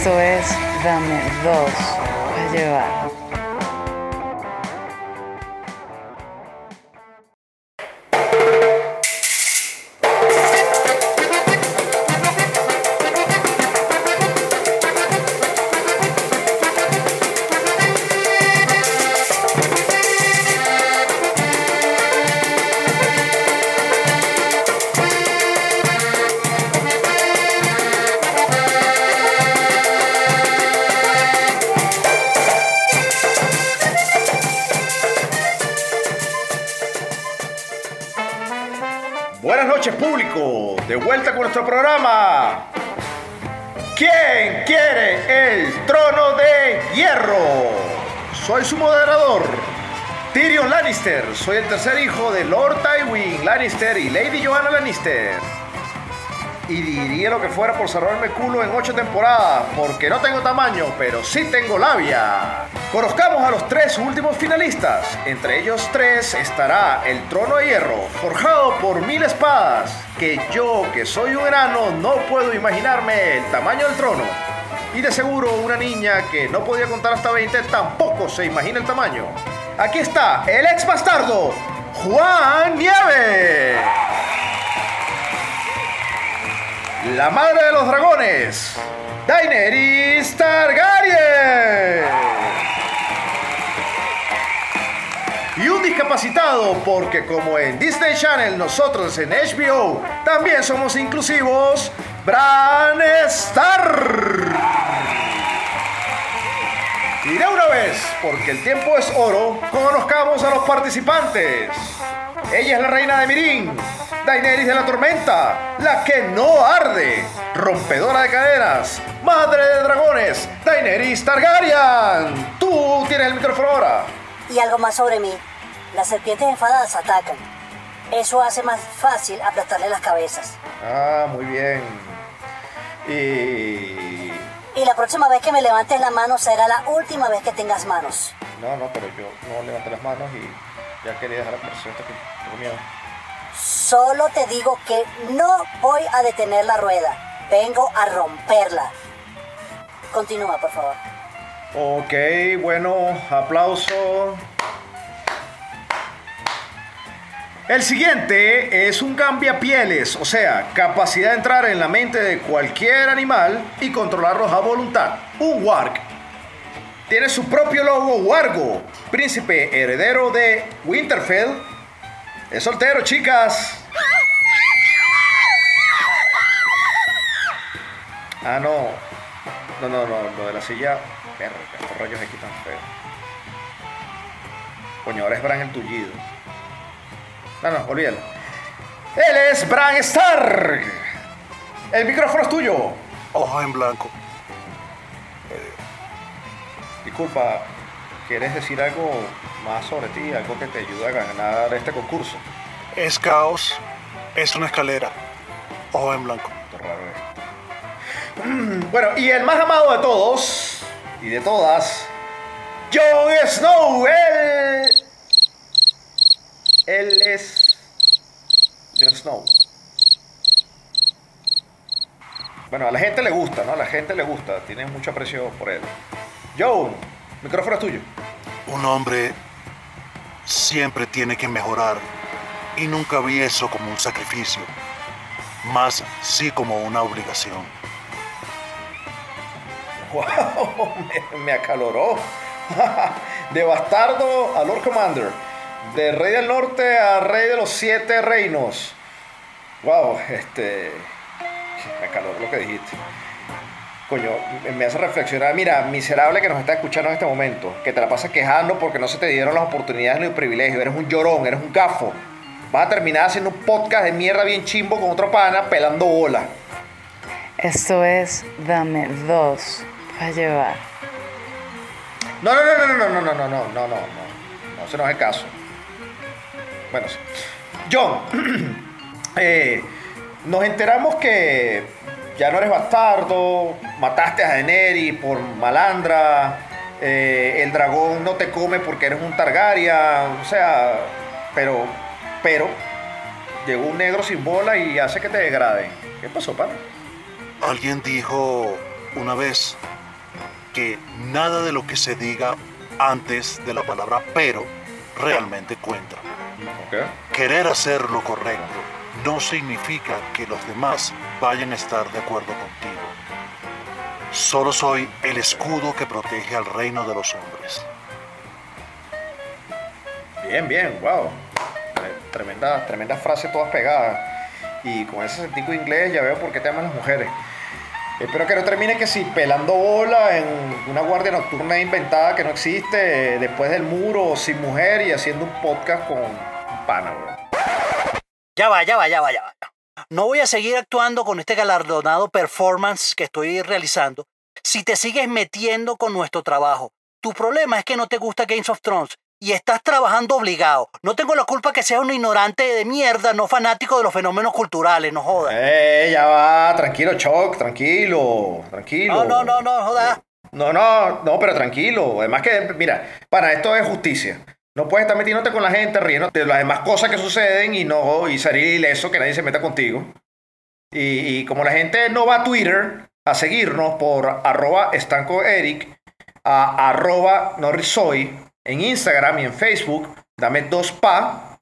Esto es Dame dos a llevar. ¿Quién quiere el trono de hierro? Soy su moderador, Tyrion Lannister. Soy el tercer hijo de Lord Tywin Lannister y Lady Joanna Lannister. Y diría lo que fuera por cerrarme el culo en ocho temporadas, porque no tengo tamaño, pero sí tengo labia. Conozcamos a los tres últimos finalistas. Entre ellos tres estará el trono de hierro, forjado por mil espadas, que yo, que soy un enano, no puedo imaginarme el tamaño del trono. Y de seguro una niña que no podía contar hasta 20 tampoco se imagina el tamaño. Aquí está el ex bastardo, Juan Nieves. La madre de los dragones, Daenerys Targaryen. Y un discapacitado, porque como en Disney Channel nosotros en HBO también somos inclusivos, Bran Starr. Y de una vez, porque el tiempo es oro, conozcamos a los participantes. Ella es la reina de Mirín, Daenerys de la Tormenta, la que no arde, rompedora de cadenas, madre de dragones, Daenerys Targaryen. Tú tienes el micrófono ahora. Y algo más sobre mí. Las serpientes enfadadas atacan. Eso hace más fácil aplastarle las cabezas. Ah, muy bien. Y... Y la próxima vez que me levantes la mano será la última vez que tengas manos. No, no, pero yo no levanté las manos y ya quería dejar la presión que tengo miedo. Solo te digo que no voy a detener la rueda. Vengo a romperla. Continúa, por favor. Ok, bueno, aplauso. El siguiente es un cambiapieles, o sea, capacidad de entrar en la mente de cualquier animal y controlarlos a voluntad. Un warg. Tiene su propio logo Wargo, príncipe heredero de Winterfell. Es soltero, chicas. Ah, no. No, no, no, lo de la silla. Perro, estos rollos aquí tan feos. Coño, ahora es Bran el tullido. No, no, olvídalo. Él es Bran Stark. El micrófono es tuyo. Hoja en blanco. Disculpa, ¿quieres decir algo más sobre ti? Algo que te ayude a ganar este concurso. Es caos. Es una escalera. Hoja en blanco. Qué raro esto. Bueno, y el más amado de todos y de todas, Jon Snow. Él. Él es. Jon Snow. Bueno, a la gente le gusta, ¿no? A la gente le gusta. Tiene mucho aprecio por él. Jon, micrófono es tuyo. Un hombre siempre tiene que mejorar. Y nunca vi eso como un sacrificio. Más sí como una obligación. ¡Wow! Me, me acaloró. De bastardo a Lord Commander. De rey del norte a rey de los siete reinos. ¡Wow! Este. Me acaloró lo que dijiste. Coño, me- hace reflexionar. Mira, miserable que nos está escuchando en este momento. Que te la pasas quejando porque no se te dieron las oportunidades ni los privilegios. Eres un llorón, eres un gafo. Vas a terminar haciendo un podcast de mierda bien chimbo con otro pana pelando bola. Esto es Dame dos a llevar. No, no, no, no, no, no, no, no, no, no, no, no, no, ese no es el caso. Bueno. John, eh, nos enteramos que ya no eres bastardo, mataste a Daenerys por malandra, eh, el dragón no te come porque eres un Targaryen, o sea, pero, pero, llegó un negro sin bola y hace que te degraden. ¿Qué pasó, pana? Alguien dijo una vez que nada de lo que se diga antes de la palabra pero realmente cuenta. Ok. Querer hacer lo correcto no significa que los demás vayan a estar de acuerdo contigo. Solo soy el escudo que protege al reino de los hombres. Bien, bien, wow. Tremenda, tremenda frase todas pegadas. Y con ese sentido inglés ya veo por qué te aman las mujeres. Espero que no termine que si pelando bola en una guardia nocturna inventada que no existe, eh, después del muro, sin mujer y haciendo un podcast con pana, weón. Ya va, ya va, ya va, ya va. No voy a seguir actuando con este galardonado performance que estoy realizando si te sigues metiendo con nuestro trabajo. Tu problema es que no te gusta Games of Thrones y estás trabajando obligado. No tengo la culpa que seas un ignorante de mierda, no fanático de los fenómenos culturales, no jodas. Eh, ya va, tranquilo, Choc, tranquilo, tranquilo. No, no, no, no, jodas. No, no, no, pero tranquilo. Además que, mira, para esto es justicia. No puedes estar metiéndote con la gente, riendo de las demás cosas que suceden y no y salir ileso, que nadie se meta contigo. Y, como la gente no va a Twitter a seguirnos por arroba estancoeric, a arroba norrisoy, en Instagram y en Facebook, dame dos pa.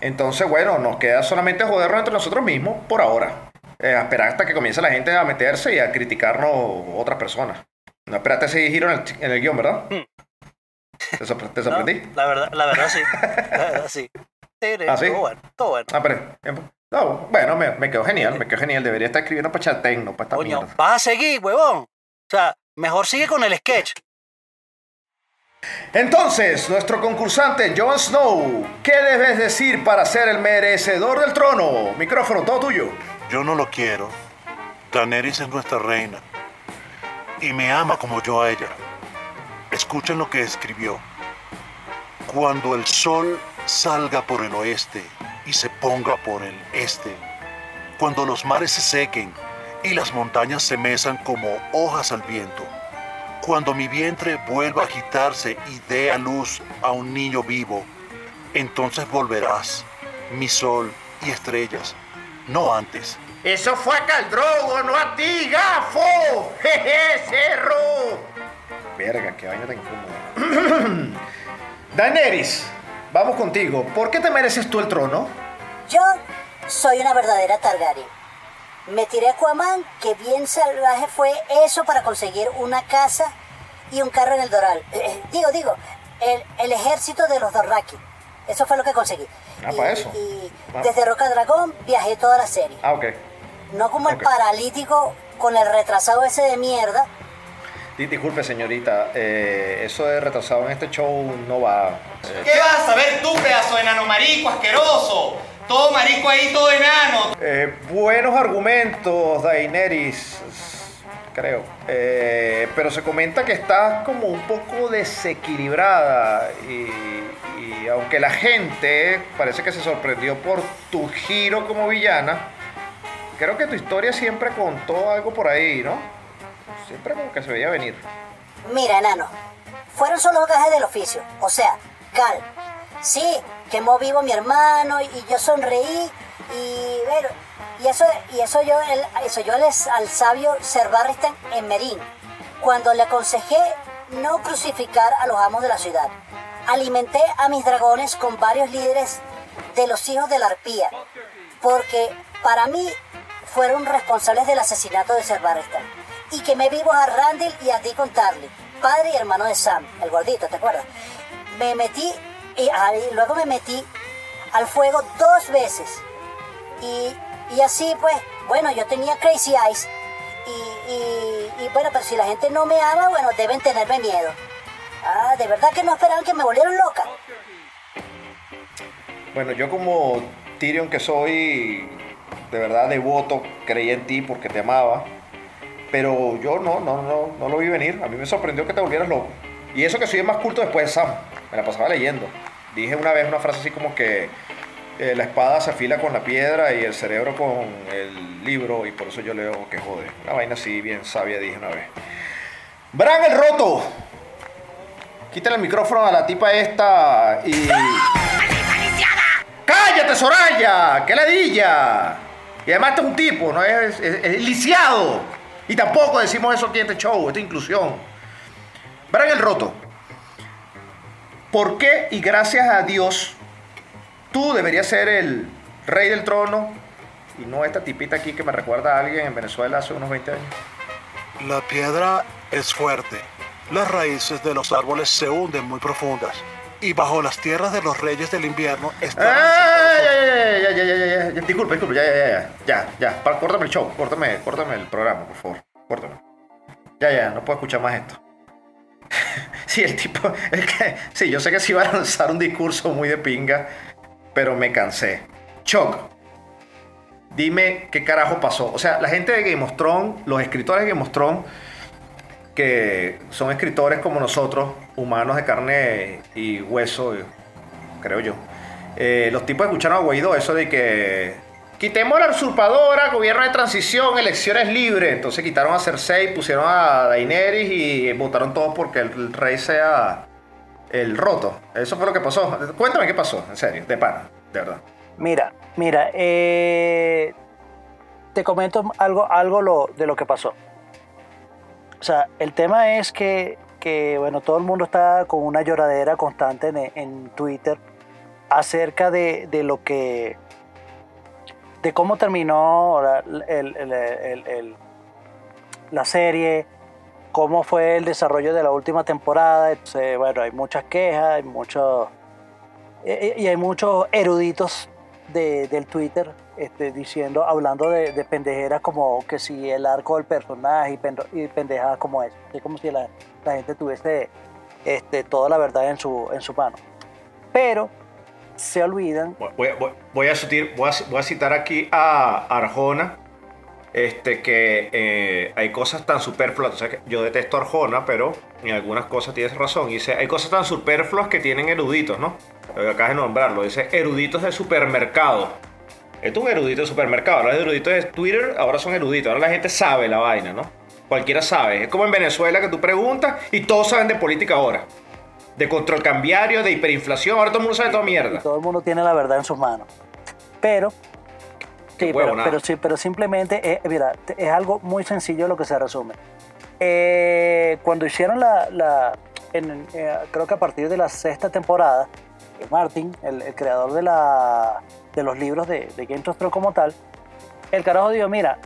Entonces, bueno, nos queda solamente jodernos entre nosotros mismos por ahora. Eh, esperar hasta que comience la gente a meterse y a criticarnos otras personas. No esperaste ese giro en el, en el guion, ¿verdad? ¿Te, sorpre- te No, sorprendí? la verdad, la verdad sí. La verdad sí. Sí, ¿Ah, sí? Todo bueno, todo bueno. Ah, pero, no, bueno, me, me quedó genial, me quedó genial. Debería estar escribiendo para Chatén, no para esta Coño, mierda. vas a seguir, huevón. O sea, mejor sigue con el sketch. Entonces, nuestro concursante Jon Snow, ¿qué debes decir para ser el merecedor del trono? Micrófono, todo tuyo. Yo no lo quiero. Daenerys es nuestra reina. Y me ama como yo a ella. Escuchen lo que escribió. Cuando el sol salga por el oeste y se ponga por el este. Cuando los mares se sequen y las montañas se mesan como hojas al viento. Cuando mi vientre vuelva a agitarse y dé a luz a un niño vivo, entonces volverás, mi sol y estrellas, no antes. Eso fue a Caldrogo, no a ti, gafo. Jeje, cerro. Verga, qué vaina tan incómoda. Daenerys, vamos contigo. ¿Por qué te mereces tú el trono? Yo soy una verdadera Targaryen. Me tiré a Aquaman, que bien salvaje fue eso para conseguir una casa y un carro en el Doral. Eh, digo, digo, el, el ejército de los Dorraki. Eso fue lo que conseguí. Ah, y, para eso. Y Ah. desde Roca Dragón viajé toda la serie. Ah, ok. No como el paralítico con el retrasado ese de mierda. Di- Disculpe, señorita, eh, eso de retrasado en este show no va. eh, ¿Qué vas a saber tú, pedazo de enano marico asqueroso? Todo marico ahí, todo enano. eh, buenos argumentos, Daenerys, creo. Eh, pero se comenta que estás como un poco desequilibrada y, y aunque la gente parece que se sorprendió por tu giro como villana, creo que tu historia siempre contó algo por ahí, ¿no? Siempre como que se veía venir. Mira, enano, fueron solo gajes del oficio, o sea, cal. Sí, quemó vivo mi hermano y, yo sonreí y bueno, y eso, y eso yo, el- eso yo les, al sabio Barristan en Merín, cuando le aconsejé no crucificar a los amos de la ciudad. Alimenté a mis dragones con varios líderes de los hijos de la arpía, porque para mí fueron responsables del asesinato de Ser Barristan. Y quemé vivos a Randall y a Deacon Tarly, padre y hermano de Sam, el gordito, ¿te acuerdas? Me metí, y, luego me metí al fuego dos veces. Y, y así pues, bueno, yo tenía Crazy Eyes. Y, y- bueno, pero si la gente no me ama, bueno, deben tenerme miedo. Ah, de verdad que no esperaban que me volvieran loca. Bueno, yo como Tyrion que soy, de verdad devoto, creí en ti porque te amaba. Pero yo no, no, no, no lo vi venir. A mí me sorprendió que te volvieras loco. Y eso que soy el más culto después de Sam. Me la pasaba leyendo. Dije una vez una frase así como que eh, la espada se afila con la piedra y el cerebro con el libro. Y por eso yo leo que jode. Una vaina así bien sabia dije una vez. Bran el roto. Quítale el micrófono a la tipa esta y... ¡Cállate, Soraya! ¡Qué ladilla! Y además este es un tipo, ¿no? Es, es- es lisiado. Y tampoco decimos eso aquí en este show, esta inclusión. Verán el roto. ¿Por qué y gracias a Dios tú deberías ser el rey del trono y no esta tipita aquí que me recuerda a alguien en Venezuela hace unos 20 años? La piedra es fuerte. Las raíces de los árboles se hunden muy profundas. Y bajo las tierras de los reyes del invierno están ¡Ay, sentados- ay, ay, ay, ay, ay, ay, ay, ay! Disculpe, disculpe, ya, ya, ya, ya, ya, ya, córtame el show, córtame, córtame el programa, por favor, córtame. Ya, ya, no puedo escuchar más esto. sí, el tipo, el que, sí, yo sé que sí iba a lanzar un discurso muy de pinga, pero me cansé. Choc, dime qué carajo pasó. O sea, la gente de Game of Thrones, los escritores de Game of Thrones, que son escritores como nosotros, humanos de carne y hueso, creo yo. Eh, los tipos escucharon a Guaidó eso de que quitemos la usurpadora, gobierno de transición, elecciones libres. Entonces quitaron a Cersei, pusieron a Daenerys y votaron todos porque el rey sea el roto. Eso fue lo que pasó. Cuéntame qué pasó, en serio, de pana, de verdad. Mira, mira, eh, te comento algo, algo lo, de lo que pasó. O sea, el tema es que, que, bueno, todo el mundo está con una lloradera constante en, Twitter acerca de, de lo que, de cómo terminó la, serie, cómo fue el desarrollo de la última temporada. Entonces, bueno, hay muchas quejas, hay muchos eh, y hay muchos eruditos de- del Twitter este, diciendo, hablando de, de pendejeras como que si el arco del personaje y, pendejadas como eso. Es como si la, la gente tuviese este, toda la verdad en su, en mano. Pero se olvidan Voy, a, citar, voy, a, citar aquí a Arjona, este, que eh, hay cosas tan superfluas. O que yo detesto Arjona, pero en algunas cosas tienes razón. Dice, hay cosas tan superfluas que tienen eruditos, ¿no? Lo Acabas de nombrarlo. Dice, eruditos de supermercado. Esto es un erudito de supermercado. Ahora los eruditos de Twitter ahora son eruditos. Ahora la gente sabe la vaina, ¿no? Cualquiera sabe. Es como en Venezuela que tú preguntas y todos saben de política ahora. De control cambiario, de hiperinflación. Ahora todo el mundo sabe toda y mierda. todo el mundo tiene la verdad en sus manos. Pero, sí, pero, sí, pero simplemente, es, mira, es algo muy sencillo lo que se resume. Eh, cuando hicieron la, la en- eh, creo que a partir de la sexta temporada, eh, Martin, el, el creador de, la, de los libros de, de Game of Thrones como tal, el carajo dijo, mira,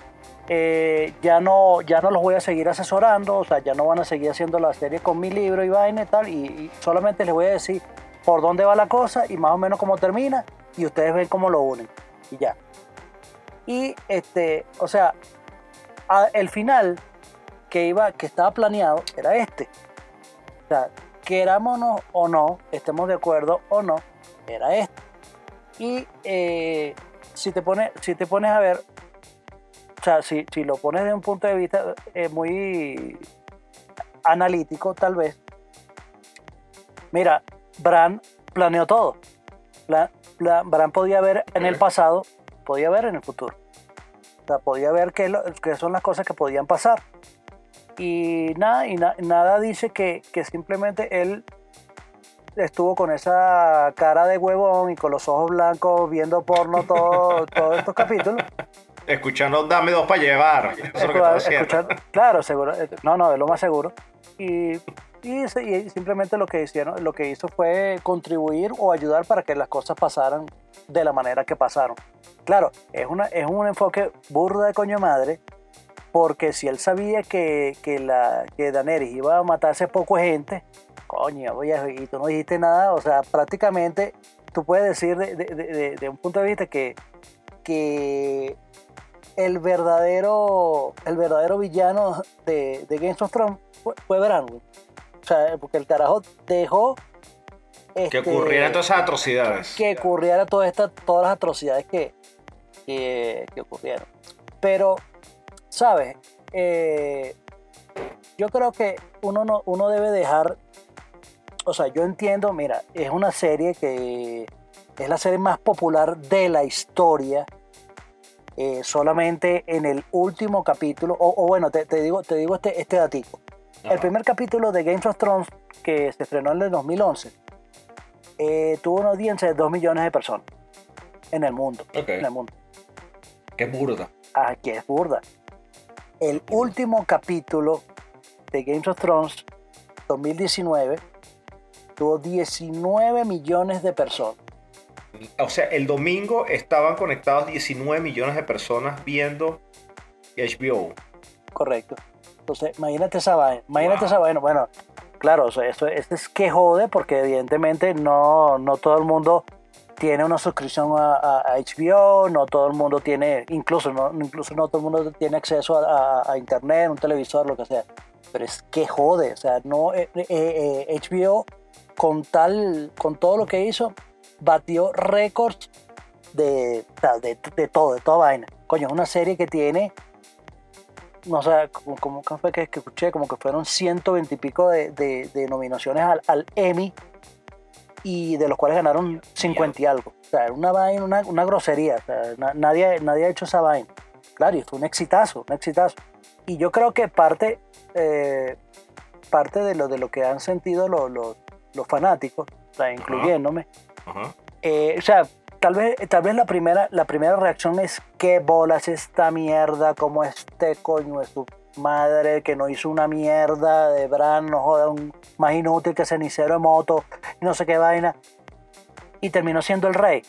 eh, ya, no, ya no los voy a seguir asesorando, o sea, ya no van a seguir haciendo la serie con mi libro y vaina y tal, y, solamente les voy a decir por dónde va la cosa y más o menos cómo termina, y ustedes ven cómo lo unen, y ya. Y, este, o sea, el final que, iba, que estaba planeado era este. O sea, querámonos o no, estemos de acuerdo o no, era este. Y eh, si, te pones, si te pones a ver, o sea, si, si lo pones de un punto de vista eh, muy analítico, tal vez, mira, Bran planeó todo. Bran podía ver en el pasado, podía ver en el futuro. O sea, podía ver qué, lo- qué son las cosas que podían pasar. Y nada, y na- nada dice que, que simplemente él estuvo con esa cara de huevón y con los ojos blancos viendo porno todo- todos estos capítulos. Escuchando Dame dos para llevar. Eso es lo que claro, seguro. eh, No, no, es lo más seguro. Y, y, y simplemente lo que hicieron, lo que hizo fue contribuir o ayudar para que las cosas pasaran de la manera que pasaron. Claro, es, una, es un enfoque burda de coño madre, porque si él sabía que, que, la, que Daenerys iba a matarse poco gente, coño, oye, y tú no dijiste nada, o sea, prácticamente tú puedes decir de, de- de- de- de un punto de vista que, que el verdadero, el verdadero villano de, de Game of Thrones fue, fue. O sea, porque el carajo dejó Que este, ocurrieran todas esas atrocidades. que ocurriera todas estas, todas las atrocidades que, que, que ocurrieron. Pero, ¿sabes? Eh, yo creo que uno, no, uno debe dejar, o sea, yo entiendo, mira, es una serie que es la serie más popular de la historia. eh, solamente en el último capítulo, o, o bueno, te, te digo, te digo este, este datico. El primer capítulo de Game of Thrones, que se estrenó en el 2011, eh, tuvo una audiencia de 2 millones de personas en el mundo. En el mundo. Qué burda. Ah, que es burda. El último capítulo de Games of Thrones 2019 tuvo 19 millones de personas. O sea, el domingo estaban conectados 19 millones de personas viendo HBO. Correcto. Entonces, imagínate esa vaina. Imagínate Wow. esa vaina. Bueno, claro, esto, esto es que jode porque evidentemente no, no todo el mundo tiene una suscripción a, a- HBO, no todo el mundo tiene, incluso no, incluso no todo el mundo tiene acceso a, a- internet, un televisor, lo que sea. Pero es que jode, o sea, no, eh, eh, eh, HBO con tal, con todo lo que hizo, batió récords de, de, de todo, de toda vaina. Coño, es una serie que tiene no sé, como, como ¿cómo fue que, que escuché, como que fueron 120 y pico de- de nominaciones al, al Emmy y de los cuales ganaron 50 y algo. O sea, una vaina, una, una grosería. O sea, na- nadie, nadie ha hecho esa vaina. Claro, y fue un exitazo, un exitazo. Y yo creo que parte, eh, parte de, lo, de lo que han sentido los, los, los fanáticos, o sea, incluyéndome, Ajá. eh, o sea, tal vez, tal vez la, primera, la primera reacción es qué bolas esta mierda, como este coño es su madre que no hizo una mierda de Bran, no joda, un más inútil que cenicero de moto no sé qué vaina. Y terminó siendo el rey.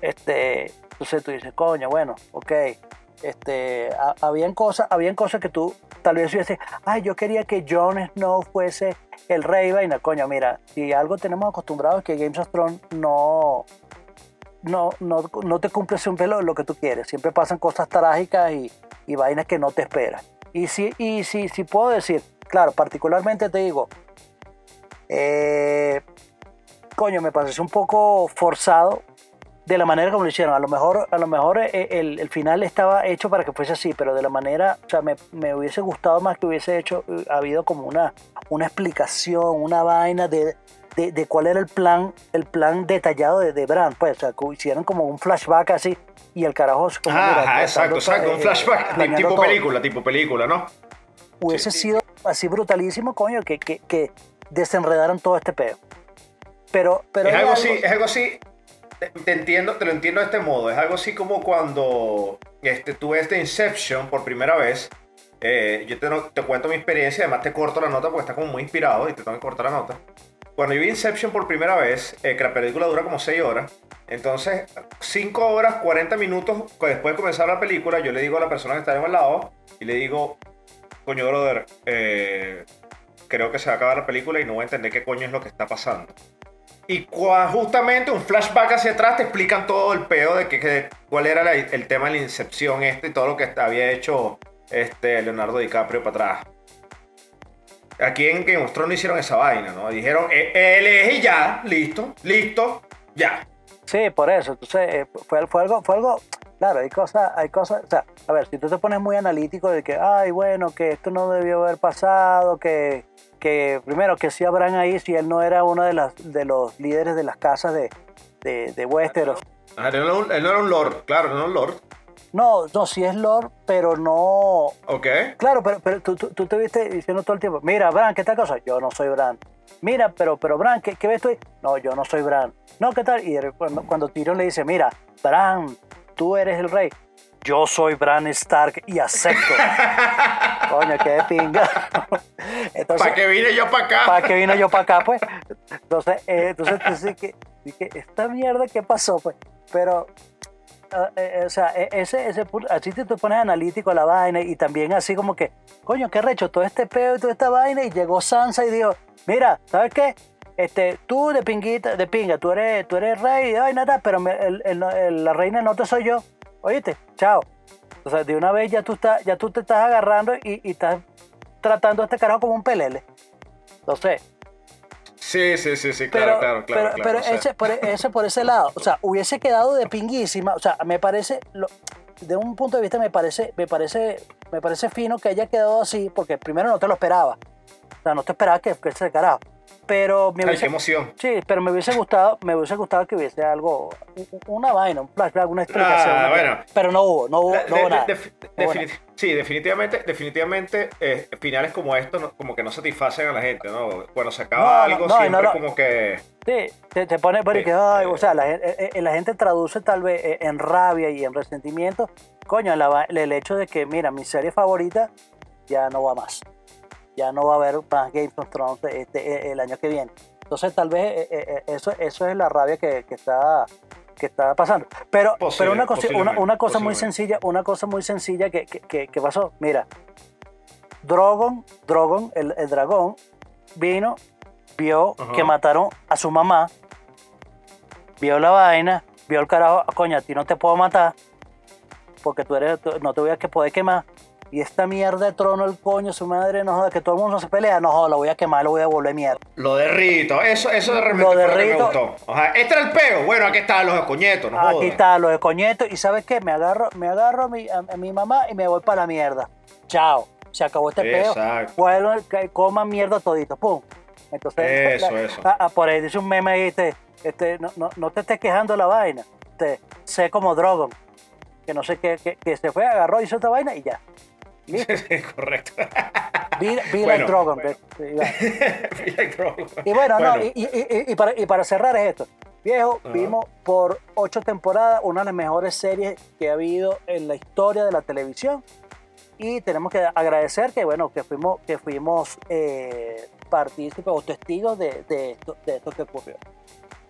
Este, entonces tú dices, coño, bueno, ok. Este, ha- habían cosas, habían cosas que tú tal vez dices, ay, yo quería que Jon Snow fuese el rey, vaina, coño, mira, si algo tenemos acostumbrado es que Games of Thrones no, no, no, no te cumple siempre lo, lo que tú quieres. Siempre pasan cosas trágicas y, y vainas que no te esperas. Y sí, y sí, sí puedo decir, claro, particularmente te digo, eh, coño, me pareció un poco forzado de la manera como lo hicieron. A lo mejor, a lo mejor eh, el, el final estaba hecho para que fuese así, pero de la manera, o sea, me, me hubiese gustado más que hubiese hecho, eh, habido como una, una explicación, una vaina de, de, de cuál era el plan, el plan detallado de, de Bran, pues, o sea, hicieron como un flashback así y el carajo se como, mira, Ajá, exacto, tratando, exacto. Un eh, flashback ti- planeando tipo todo. película, tipo película, ¿no? Hubiese sido así brutalísimo, coño, que, que, que desenredaran todo este peo. Pero, pero es algo algo- así, es algo así. Te, entiendo, te lo entiendo de este modo. Es algo así como cuando este, tú ves The Inception por primera vez. Eh, yo te, no- te cuento mi experiencia, además te corto la nota porque está como muy inspirado y te tengo que cortar la nota. Cuando yo vi Inception por primera vez, eh, que la película dura como 6 horas, entonces 5 horas, 40 minutos después de comenzar la película, yo le digo a la persona que está ahí al lado y le digo, coño, brother, eh, creo que se va a acabar la película y no voy a entender qué coño es lo que está pasando. Y justamente un flashback hacia atrás te explican todo el peo de que, que- cuál era el tema de la incepción este y todo lo que había hecho este Leonardo DiCaprio para atrás. Aquí en Game of Thrones hicieron esa vaina, ¿no? Dijeron, "Eh, él es y ya, listo, listo, ya. Sí, por eso. Entonces, eh, fue, fue algo, fue algo, claro, hay cosas, hay cosas, o sea, a ver, si tú te pones muy analítico de que, ay, bueno, que esto no debió haber pasado, que, que primero, que si habrán ahí, si él no era uno de, las, de los líderes de las casas de, de, de Westeros. Ah, Él no, era un- él no era un lord, claro, no era un lord. No, no, sí es Lord, pero no, Ok. Claro, pero, pero tú, tú, tú te viste diciendo todo el tiempo, mira, Bran, ¿qué tal cosa? Yo no soy Bran. Mira, pero, pero Bran, ¿qué, qué ves tú? No, yo no soy Bran. No, ¿qué tal? Y cuando, cuando Tyrion le dice, mira, Bran, tú eres el rey. Yo soy Bran Stark y acepto. Coño, qué de pinga. Entonces, ¿Para qué vine yo para acá? ¿para qué vino yo para acá, pues? Entonces, eh, entonces, entonces que, dije, esta mierda, ¿qué pasó, pues? Pero, o sea, eh, ese, ese, así te, te pones analítico a la vaina y también así como que, coño, qué recho, todo este peo y toda esta vaina y llegó Sansa y dijo, mira, ¿sabes qué? Este, tú de pinguita, de pinga, tú eres, tú eres rey, ay, nada, pero la reina no te soy yo. Oíste, chao. O sea, de una vez ya tú, ya tú te estás agarrando y, y estás tratando a este carajo como un pelele. Entonces, Sí, sí, sí, sí, pero, claro, claro, claro. pero, claro, pero o sea. ese, por, ese por ese lado, o sea, hubiese quedado de pinguísima, o sea, me parece, lo- de un punto de vista me parece, me parece, me parece fino que haya quedado así, porque primero no te lo esperaba, o sea, no te esperaba que, que ese carajo, pero me Ay, hubiese, qué emoción. sí, pero me hubiese gustado, me hubiese gustado que hubiese algo, una vaina, un flashback, una explicación, Ah, bueno. pero no hubo, no hubo, De- no hubo de- nada. de- No hubo definit- sí, definitivamente, definitivamente eh, finales como estos no- como que no satisfacen a la gente, ¿no? Cuando se acaba algo siempre como que... Sí, te, te pone por Sí, que, ay, eh, o sea, la, eh, eh, la gente traduce tal vez eh, en rabia y en resentimiento coño, la el hecho de que, mira, mi serie favorita ya no va más. Ya no va a haber más Game of Thrones este, eh, el año que viene. Entonces, tal vez eh, eh, eh, eso, eso es la rabia que, que está que está pasando. Pero, Posible- pero una, cosa, una, una cosa muy sencilla, una cosa muy sencilla que, que, que- que pasó. Mira, Drogon, Drogon, el, el dragón, vino, vio Ajá. que mataron a su mamá, vio la vaina, vio el carajo, coño, a ti no te puedo matar, porque tú eres, tú- no te voy a que poder quemar. Y esta mierda de trono, el coño, su madre, no joda, que todo el mundo se pelea, no joda, lo voy a quemar, lo voy a volver mierda. Lo derrito. Eso, eso de repente Lo que me derrito. gustó. Ajá. Este era el peo. Bueno, aquí están los coñetos, no Aquí jodas. está, lo de coñeto, y ¿sabes qué? Me agarro, me agarro a mi, a, a mi mamá y me voy para la mierda. Chao, se acabó este peo. Exacto. Vuelvo, que coman mierda todito, pum. Entonces, Eso, la- eso. ah, ah, por ahí dice un meme ahí, este, este, no, no, no te estés quejando de la vaina. Este, sé como Drogon, que no sé qué, que, que se fue, agarró, hizo esta vaina y ya. Correcto. Be, be Bueno, like Drogon. bueno. like. Y bueno, no, Bueno. y, y- y- y para, y para cerrar es esto. Viejo, Ajá. vimos por ocho temporadas una de las mejores series que ha habido en la historia de la televisión. Y tenemos que agradecer que, bueno, que fuimos, que fuimos eh, partícipes o testigos de, de esto, de esto que ocurrió.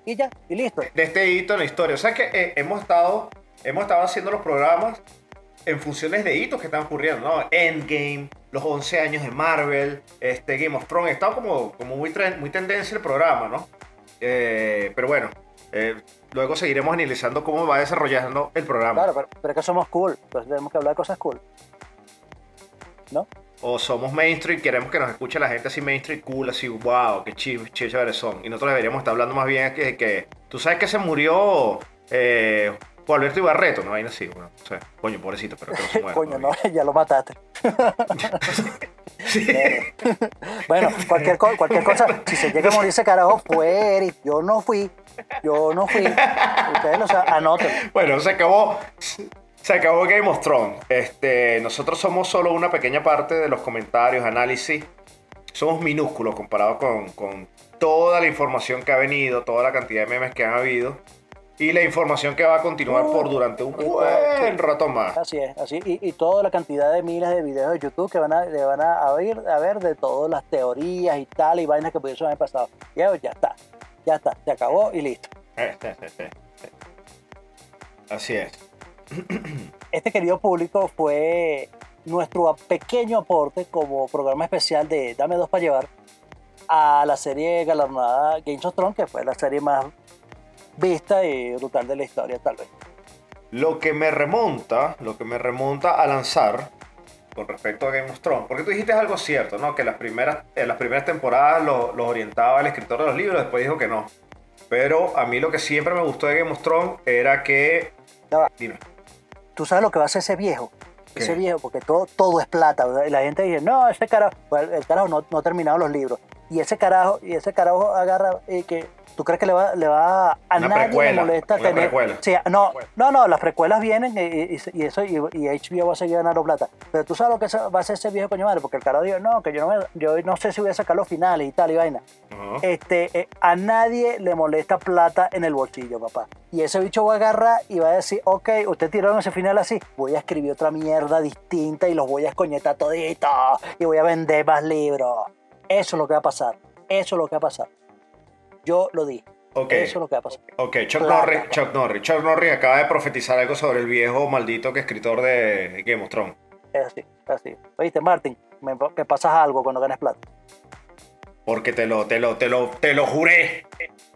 Y ya, y listo. de este hito en la historia. O sea que eh, hemos estado hemos estado haciendo los programas en funciones de hitos que están ocurriendo, ¿no? Endgame, los 11 años de Marvel, este Game of Thrones, ha estado como, como muy, muy tendencia el programa, ¿no? Eh, pero bueno, eh, luego seguiremos analizando cómo va desarrollando el programa. Claro, pero, pero es que somos cool. Entonces tenemos que hablar de cosas cool. ¿No? O somos mainstream, queremos que nos escuche la gente así mainstream cool, así, wow, qué chéveres son. Y nosotros deberíamos estar hablando más bien que, que tú sabes que se murió eh, Juan Alberto Ibarreto, ¿no? Ahí así, bueno, o sea, coño, pobrecito, pero que no se muera. Coño, ¿no? no, ya lo mataste. Sí. Bueno, cualquier, co- cualquier cosa, si se llega a morir ese carajo, fue Eric. Yo no fui. Yo no fui. Ustedes lo saben, anoten. Bueno, se acabó. Se acabó Game of Thrones. Este, nosotros somos solo una pequeña parte de los comentarios, análisis. Somos minúsculos comparados con, con toda la información que ha venido, toda la cantidad de memes que han habido y la información que va a continuar por durante un buen rato más. Así es, así. Y, y toda la cantidad de miles de videos de YouTube que van a, le van a ver, a ver de todas las teorías y tal y vainas que pudiesen haber pasado. Ya, ya está. Ya está. Se acabó y listo. Eh, eh, eh. Así es. Este querido público fue nuestro pequeño aporte como programa especial de Dame dos para llevar a la serie galardonada Games of Thrones, que fue la serie más vista y brutal de la historia, tal vez. Lo que me remonta, lo que me remonta a lanzar con respecto a Game of Thrones, porque tú dijiste algo cierto, ¿no? Que las primeras, en las primeras temporadas lo- los orientaba el escritor de los libros, después dijo que no. Pero a mí lo que siempre me gustó de Game of Thrones era que... Va. Dime. ¿Tú sabes lo que va a hacer ese viejo? ¿Qué? Ese viejo, porque todo, todo es plata. ¿verdad? Y la gente dice, no, ese carajo, el carajo no, no ha terminado los libros. Y ese carajo, y ese carajo agarra y que ¿Tú crees que le va, le va a Una nadie precuela, le molesta una tener? precuela. Sí, no, no, no, las precuelas vienen y, y- y eso y, y HBO va a seguir ganando plata. Pero tú sabes lo que va a hacer ese viejo coño madre, porque el carajo dijo, no, que yo no, me- yo no sé si voy a sacar los finales y tal y vaina. Este, eh, a nadie le molesta plata en el bolsillo, papá. Y ese bicho va a agarrar y va a decir, ok, usted tiraron ese final así, voy a escribir otra mierda distinta y los voy a escoñetar toditos y voy a vender más libros. Eso es lo que va a pasar. Eso es lo que va a pasar. Yo lo dije. Ok. Eso es lo que va a pasar. Ok, Chuck Plata. Norris, Chuck Norris. Chuck Norris acaba de profetizar algo sobre el viejo maldito que escritor de Game of Thrones. Es así, es así. Oíste, Martín, me, me pasas algo cuando ganes plata. Porque te lo, te lo, te lo, te lo juré.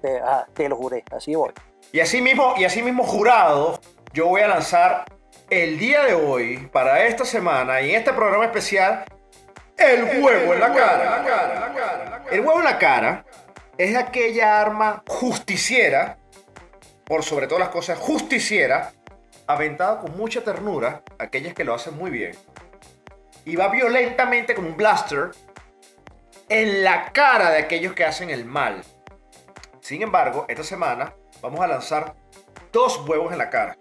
Te, ajá, te lo juré, así voy. Y así mismo, y así mismo jurado, yo voy a lanzar el día de hoy, para esta semana, y en este programa especial, el huevo en la cara. El huevo en la cara es aquella arma justiciera, por sobre todas las cosas, justiciera, aventada con mucha ternura, aquellas que lo hacen muy bien, y va violentamente con un blaster en la cara de aquellos que hacen el mal. Sin embargo, esta semana vamos a lanzar dos huevos en la cara.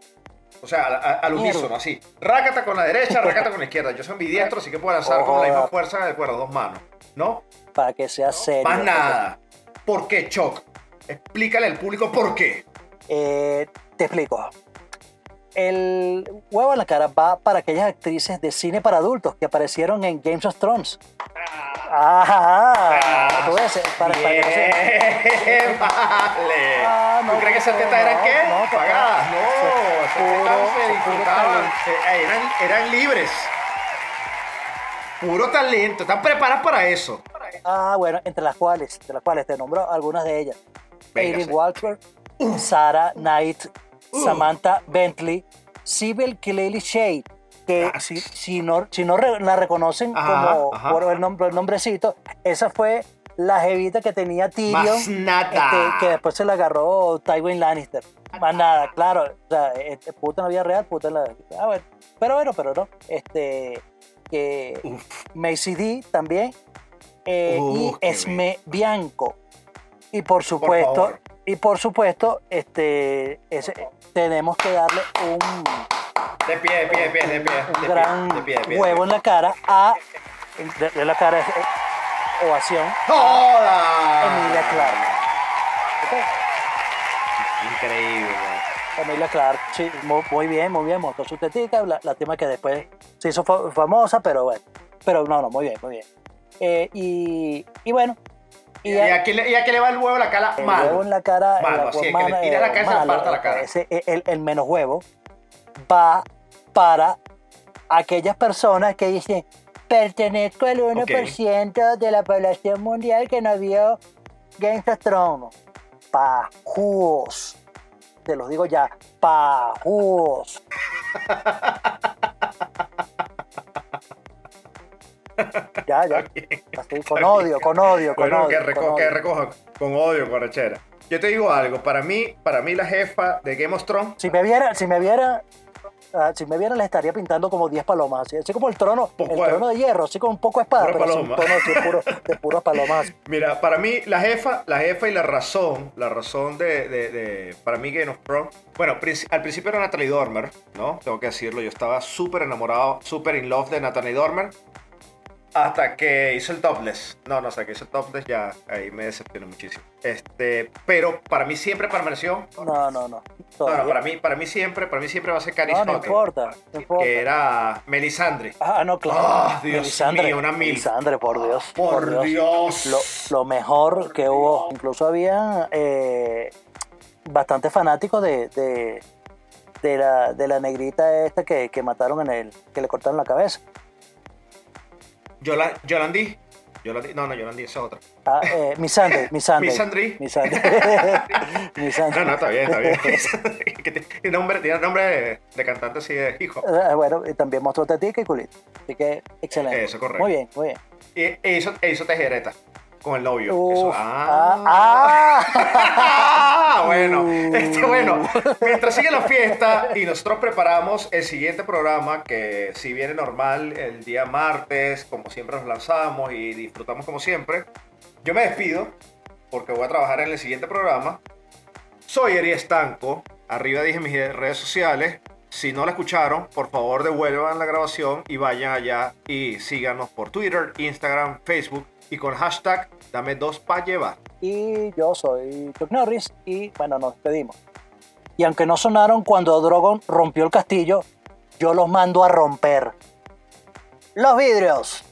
O sea, al, unísono, así. Rácata con la derecha, rácata con la izquierda. Yo soy ambidiestro, así que puedo lanzar con la misma fuerza de acuerdo, dos manos. ¿No? Para que sea serio. Más nada. ¿Por qué, Choc? Explícale al público por qué. Eh, te explico. el huevo en la cara va para aquellas actrices de cine para adultos que aparecieron en Games of Thrones. Ah, tú ves, para, para que no se- vale. Ah, no, ¿Tú crees que esas tetas eran no, qué? no. Pagadas. No, esas tetas se disfrutaban. eh, Eran, eran libres. Puro talento. Están preparadas para eso. Ah, bueno, entre las cuales, entre las cuales te nombro algunas de ellas. Sí. Walter, Sarah Knight, Samantha Bentley, Sybil Kiley Shade, que Ah. si, si no, si no la reconocen Ajá, como ajá. por el, nombre, el nombrecito, esa fue la jevita que tenía Tyrion, este, que después se la agarró Tywin Lannister. Más nada, claro, o sea, este, puta en la vida real, puta en la... Ah, bueno, pero bueno, pero no, este, que Macy D también, eh, Uh, y Esme Bianco. Y por supuesto, y por supuesto, este, tenemos que darle un, De pie, de pie, de pie, de pie. un de gran pie, de pie, de pie. huevo en la cara a, de, la cara, eh, ovación, ¡Joda! Emilia Clarke. Ok, Increíble. Emilia Clarke, sí, mu- muy bien, muy bien, mostró su tetica, la, la tema que después se hizo fa- famosa, pero bueno, pero no, no, muy bien, muy bien. Eh, y, y bueno, y, ¿Y a quién le, y a quién le va el huevo a la cara? el Mal. huevo en la cara, Malo, así, que le tira la cara se la cara. ese- el, el menos huevo va para aquellas personas que dicen pertenezco al 1% de la población mundial que no vio Game of Thrones. Pajúos. Te los digo ya, pajúos. ya, ya. Así, con odio, con odio, con Bueno, odio. que, con reco- que odio. recojan con odio, con. Yo te digo algo, para mí, para mí la jefa de Game of Thrones, Si me viera, si me viera, ah, si me viera, le estaría pintando como 10 palomas, así, así como el trono, Poco el de- trono de hierro, así con un poco de espada, pero sin paloma. tono así, puro, de puras palomas. mira, para mí la jefa, la jefa y la razón, la razón de, de- de- para mí Game of Thrones, bueno, al principio era Natalie Dormer, ¿no? Tengo que decirlo, yo estaba súper enamorado, súper in love de Natalie Dormer, hasta que hizo el topless. No, no, hasta que hizo el topless ya, ahí me decepcionó muchísimo. Este, pero para mí siempre permaneció, No, no, no. no, todavía. no, para mí, para mí siempre, para mí siempre va a ser Caris No, no importa, no importa. que era Melisandre. Ah, no, claro. Ah, Dios Melisandre, mío, una mil. Melisandre, por Dios. Por Dios. Lo, lo mejor que hubo, incluso había eh, bastantes fanáticos de, de, de la, de la negrita esta que, que mataron en el, que le cortaron la cabeza. Yola- Yolandi. Yolandi. No, no, Yolandi, esa es otra. Ah, eh, Misandre, Misandre. Misandry. Misandre. Misandre. No, no, está bien, está bien. Que tiene nombre, tiene nombre de, de cantante así de hijo. Eh, Bueno, y también mostró tetica y culito. Así que, excelente. Eso, correcto. Muy bien, muy bien. Y e hizo, e hizo tejereta con el novio. Uf, Eso, ah, ah. ah. Bueno, este, bueno, mientras sigue la fiesta y nosotros preparamos el siguiente programa que si viene normal el día martes, como siempre nos lanzamos y disfrutamos como siempre, yo me despido porque voy a trabajar en el siguiente programa. Soy Eri Estanco, arriba dije mis redes sociales. Si no la escucharon, por favor devuelvan la grabación y vayan allá y síganos por Twitter, Instagram, Facebook y con hashtag dame dos pa' llevar. Y yo soy Chuck Norris y bueno, nos despedimos. Y aunque no sonaron cuando Drogon rompió el castillo, yo los mando a romper. Los vidrios.